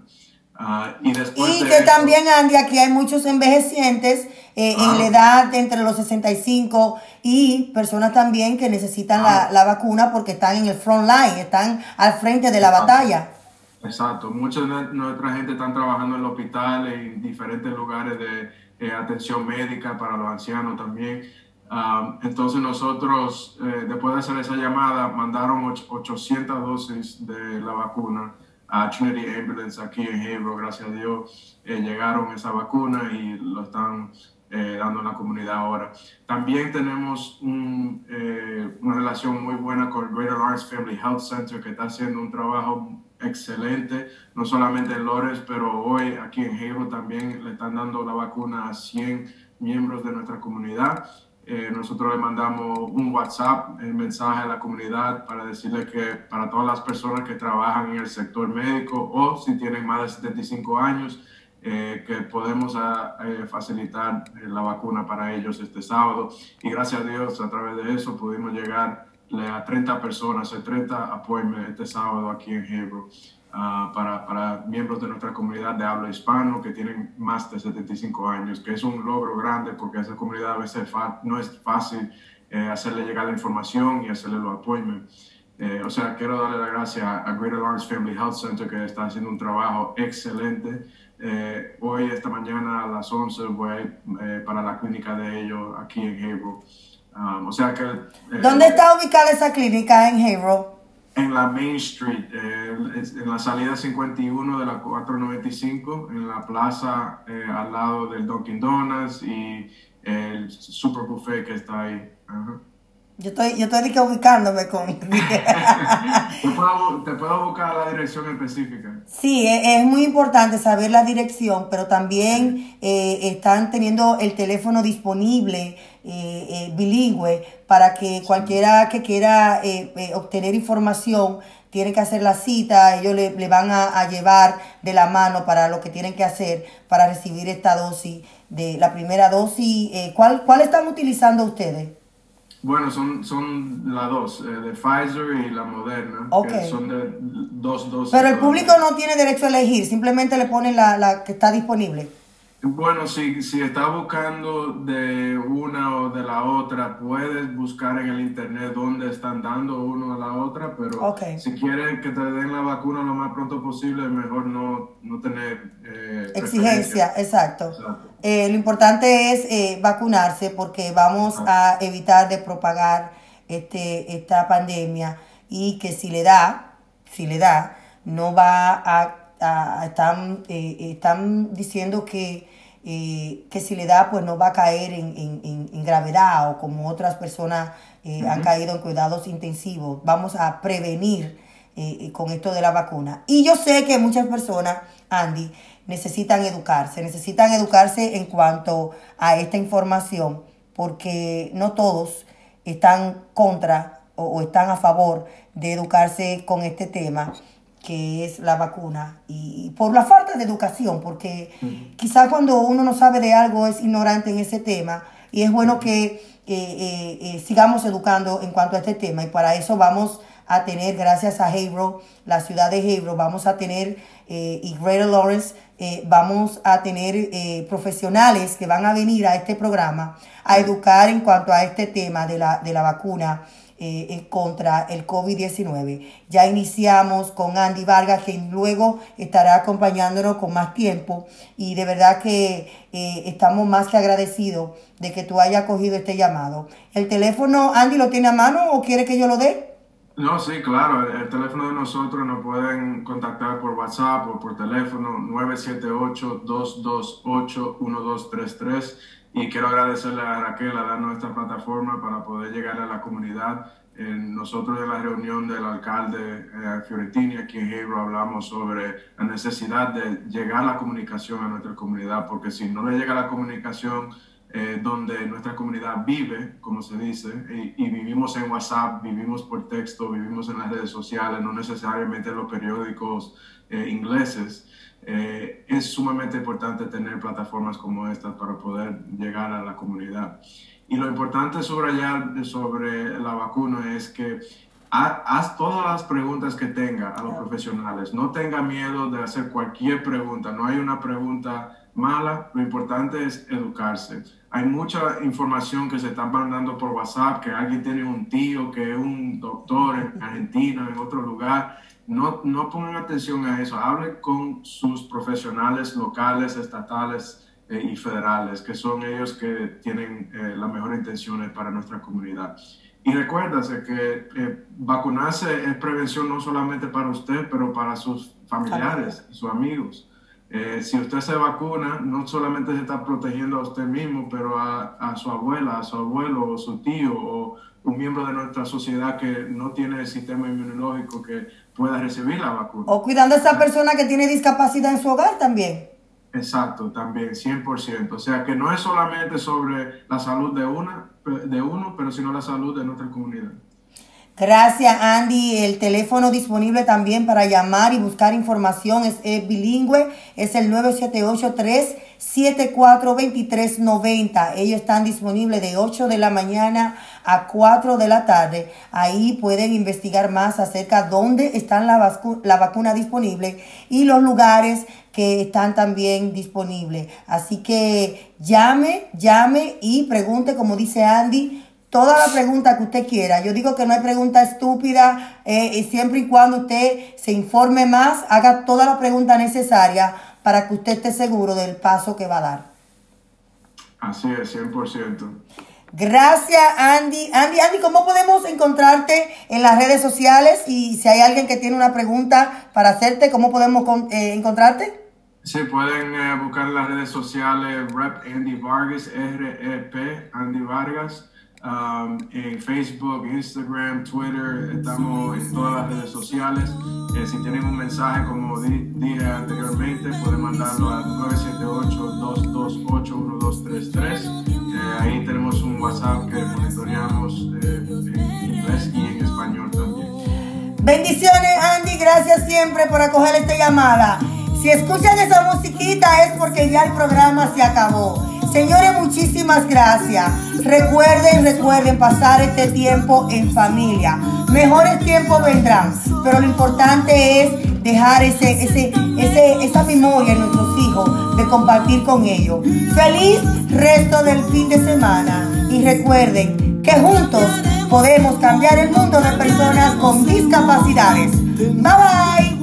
Speaker 1: Uh, y, después y que también, Andy, aquí hay muchos envejecientes eh, en la edad entre los 65 y personas también que necesitan la, la, vacuna porque están en el front line, están al frente de la batalla.
Speaker 5: Exacto, mucha de nuestra gente están trabajando en el hospital, en diferentes lugares de atención médica para los ancianos también. Entonces nosotros, eh, después de hacer esa llamada, mandaron 800 dosis de la vacuna a Trinity Ambulance aquí en Hebron. Gracias a Dios eh, llegaron esa vacuna y lo están eh, dando en la comunidad ahora. También tenemos un, una relación muy buena con el Greater Lawrence Family Health Center que está haciendo un trabajo excelente, no solamente en Lores, pero hoy aquí en Hebron también le están dando la vacuna a 100 miembros de nuestra comunidad eh, nosotros le mandamos un WhatsApp, el mensaje a la comunidad para decirle que para todas las personas que trabajan en el sector médico o si tienen más de 75 años, eh, que podemos ah, eh, facilitar la vacuna para ellos este sábado. Y gracias a Dios, a través de eso pudimos llegar a 30 personas, a 30 appointments este sábado aquí en Hebron. Ah, para, para, miembros de nuestra comunidad de habla hispano que tienen más de 75 años, que es un logro grande porque esa comunidad a veces no es fácil eh, hacerle llegar la información y hacerle los appointments. Eh, o sea, quiero darle las gracias a Greater Lawrence Family Health Center que está haciendo un trabajo excelente. Eh, hoy, esta mañana a las 11, voy a ir para la clínica de ellos aquí en Haverhill. Um, o sea que...
Speaker 1: ¿Dónde está ubicada esa clínica en Haverhill?
Speaker 5: En la Main Street, en la salida 51 de la 495, en la plaza al lado del Dunkin' Donuts y el Super Buffet que está ahí.
Speaker 1: Yo estoy, yo estoy ubicándome con...
Speaker 5: ¿Te, puedo, buscar la dirección específica?
Speaker 1: Sí, e, es, muy importante saber la dirección, pero también eh, están teniendo el teléfono disponible eh, eh, bilingüe para que cualquiera que quiera obtener información tiene que hacer la cita, ellos le, le van a, a, llevar de la mano para lo que tienen que hacer para recibir esta dosis de la primera dosis. ¿cuál, ¿Cuál están utilizando ustedes?
Speaker 5: Bueno, son, son las dos, eh, de Pfizer y la Moderna, que son de dos dosis.
Speaker 1: Pero el público no tiene derecho a elegir, simplemente le ponen la, la que está disponible.
Speaker 5: Bueno, si, si estás buscando de una o de la otra, puedes buscar en el internet dónde están dando uno a la otra, pero si quieres que te den la vacuna lo más pronto posible, mejor no, no tener...
Speaker 1: Eh, Exigencia, exacto. Eh, lo importante es eh, vacunarse porque vamos a evitar de propagar este, esta pandemia y que si le da, si le da, no va a están, eh, están diciendo que, eh, que si le da, pues no va a caer en, en, en gravedad o como otras personas eh, han caído en cuidados intensivos. Vamos a prevenir con esto de la vacuna. Y yo sé que muchas personas, Andy, necesitan educarse, necesitan educarse en cuanto a esta información, porque no todos están contra o están a favor de educarse con este tema que es la vacuna. Y, por la falta de educación, porque quizás cuando uno no sabe de algo es ignorante en ese tema y es bueno que eh, eh, eh, sigamos educando en cuanto a este tema. Y para eso vamos a tener, gracias a Haverhill, la ciudad de Haverhill, vamos a tener, y Greater Lawrence, vamos a tener profesionales que van a venir a este programa a educar en cuanto a este tema de la, de la vacuna eh, contra el COVID-19. Ya iniciamos con Andy Vargas, quien luego estará acompañándonos con más tiempo y de verdad que eh, estamos más que agradecidos de que tú hayas cogido este llamado. ¿El teléfono, Andy, lo tiene a mano o quiere que yo lo dé?
Speaker 5: No, sí, claro. El, teléfono de nosotros nos pueden contactar por WhatsApp o por teléfono 978-228-1233 y quiero agradecerle a Raquel a darnos esta plataforma para poder llegar a la comunidad. nosotros en la reunión del alcalde eh, Fiorentini aquí en Hebro hablamos sobre la necesidad de llegar la comunicación a nuestra comunidad, porque si no le llega la comunicación eh, donde nuestra comunidad vive, como se dice, y, y, vivimos en WhatsApp, vivimos por texto, vivimos en las redes sociales, no necesariamente en los periódicos eh, ingleses, eh, es sumamente importante tener plataformas como estas para poder llegar a la comunidad. Y lo importante subrayar sobre la vacuna es que haz todas las preguntas que tenga a los profesionales. No tenga miedo de hacer cualquier pregunta. No hay una pregunta mala. Lo importante es educarse. Hay mucha información que se está mandando por WhatsApp, que alguien tiene un tío que es un doctor en Argentina, en otro lugar no, no pongan atención a eso, hablen con sus profesionales locales, estatales eh, y federales, que son ellos que tienen eh, las mejores intenciones para nuestra comunidad. Y recuérdase que eh, vacunarse es prevención no solamente para usted, pero para sus familiares y sus amigos. si usted se vacuna, no solamente se está protegiendo a usted mismo, pero a, a su abuela, a su abuelo, o su tío, o un miembro de nuestra sociedad que no tiene el sistema inmunológico que pueda recibir la vacuna.
Speaker 1: O cuidando a esa persona que tiene discapacidad en su hogar también.
Speaker 5: Exacto, también, 100%. O sea que no es solamente sobre la salud de, una, de uno, pero sino la salud de nuestra comunidad.
Speaker 1: Gracias, Andy. El teléfono disponible también para llamar y buscar información es, bilingüe. Es el 978-374-2390. Ellos están disponibles de 8 de la mañana a 4 de la tarde. Ahí pueden investigar más acerca de dónde están la, vacu- la vacuna disponible y los lugares que están también disponibles. Así que llame, llame y pregunte, como dice Andy, toda la pregunta que usted quiera. Yo digo que no hay pregunta estúpida, eh, y siempre y cuando usted se informe más, haga toda la pregunta necesaria para que usted esté seguro del paso que va a dar.
Speaker 5: Así es, 100%.
Speaker 1: Gracias, Andy. Andy, Andy, ¿cómo podemos encontrarte en las redes sociales? Y si hay alguien que tiene una pregunta para hacerte, ¿cómo podemos con- eh, encontrarte?
Speaker 5: Sí, pueden eh, buscar en las redes sociales Rep Andy Vargas, R-E-P Andy Vargas, um, en Facebook, Instagram, Twitter, estamos en todas las redes sociales. Eh, si tienen un mensaje, como di- dije anteriormente, pueden mandarlo al 978-228-1233. Eh, ahí tenemos un WhatsApp que monitoreamos eh, en inglés y en español también.
Speaker 1: Bendiciones, Andy. Gracias siempre por acoger esta llamada. Si escuchan esa musiquita es porque ya el programa se acabó. Señores, muchísimas gracias. Recuerden, recuerden pasar este tiempo en familia. Mejores tiempos vendrán, pero lo importante es dejar ese, ese, ese, esa memoria en nuestros hijos de compartir con ellos. Feliz resto del fin de semana y recuerden que juntos podemos cambiar el mundo de personas con discapacidades. Bye bye.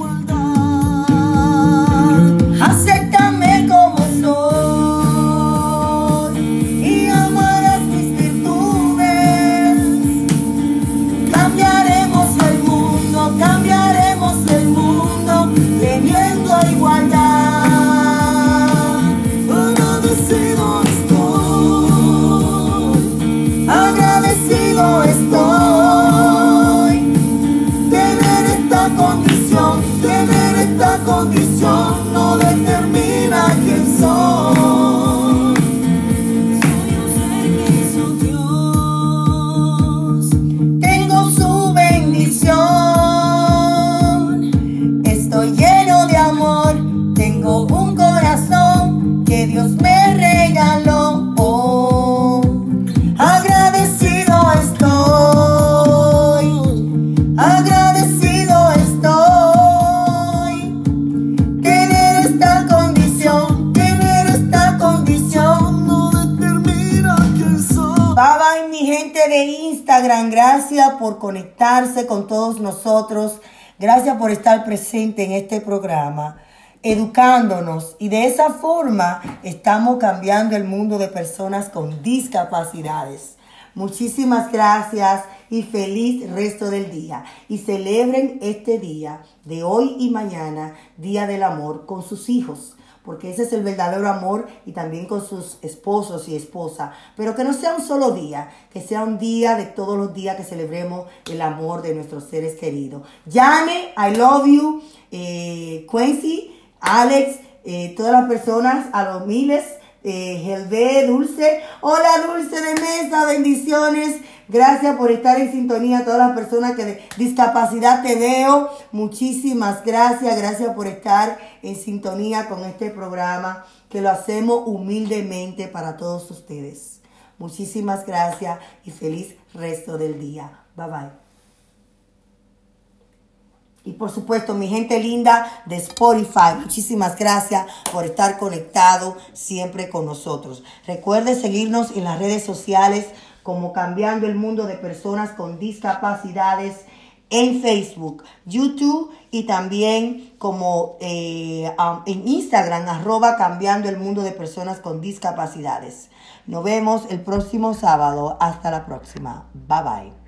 Speaker 1: Instagram, gracias por conectarse con todos nosotros. Gracias por estar presente en este programa, educándonos y de esa forma estamos cambiando el mundo de personas con discapacidades. Muchísimas gracias y feliz resto del día. Y celebren este día de hoy y mañana, Día del Amor, con sus hijos. Porque ese es el verdadero amor y también con sus esposos y esposas. Pero que no sea un solo día, que sea un día de todos los días que celebremos el amor de nuestros seres queridos. Jane, I love you. Eh, Quincy, Alex, eh, todas las personas, a los miles eh, Gelbe, Dulce. Hola Dulce de Mesa, bendiciones. Gracias por estar en sintonía. Todas las personas que de discapacidad te veo. Muchísimas gracias. Gracias por estar en sintonía con este programa que lo hacemos humildemente para todos ustedes. Muchísimas gracias y feliz resto del día. Bye bye. Y por supuesto, mi gente linda de Spotify, muchísimas gracias por estar conectado siempre con nosotros. Recuerde seguirnos en las redes sociales como Cambiando el Mundo de Personas con Discapacidades en Facebook, YouTube y también como eh, en Instagram, arroba Cambiando el Mundo de Personas con Discapacidades. Nos vemos el próximo sábado. Hasta la próxima. Bye bye.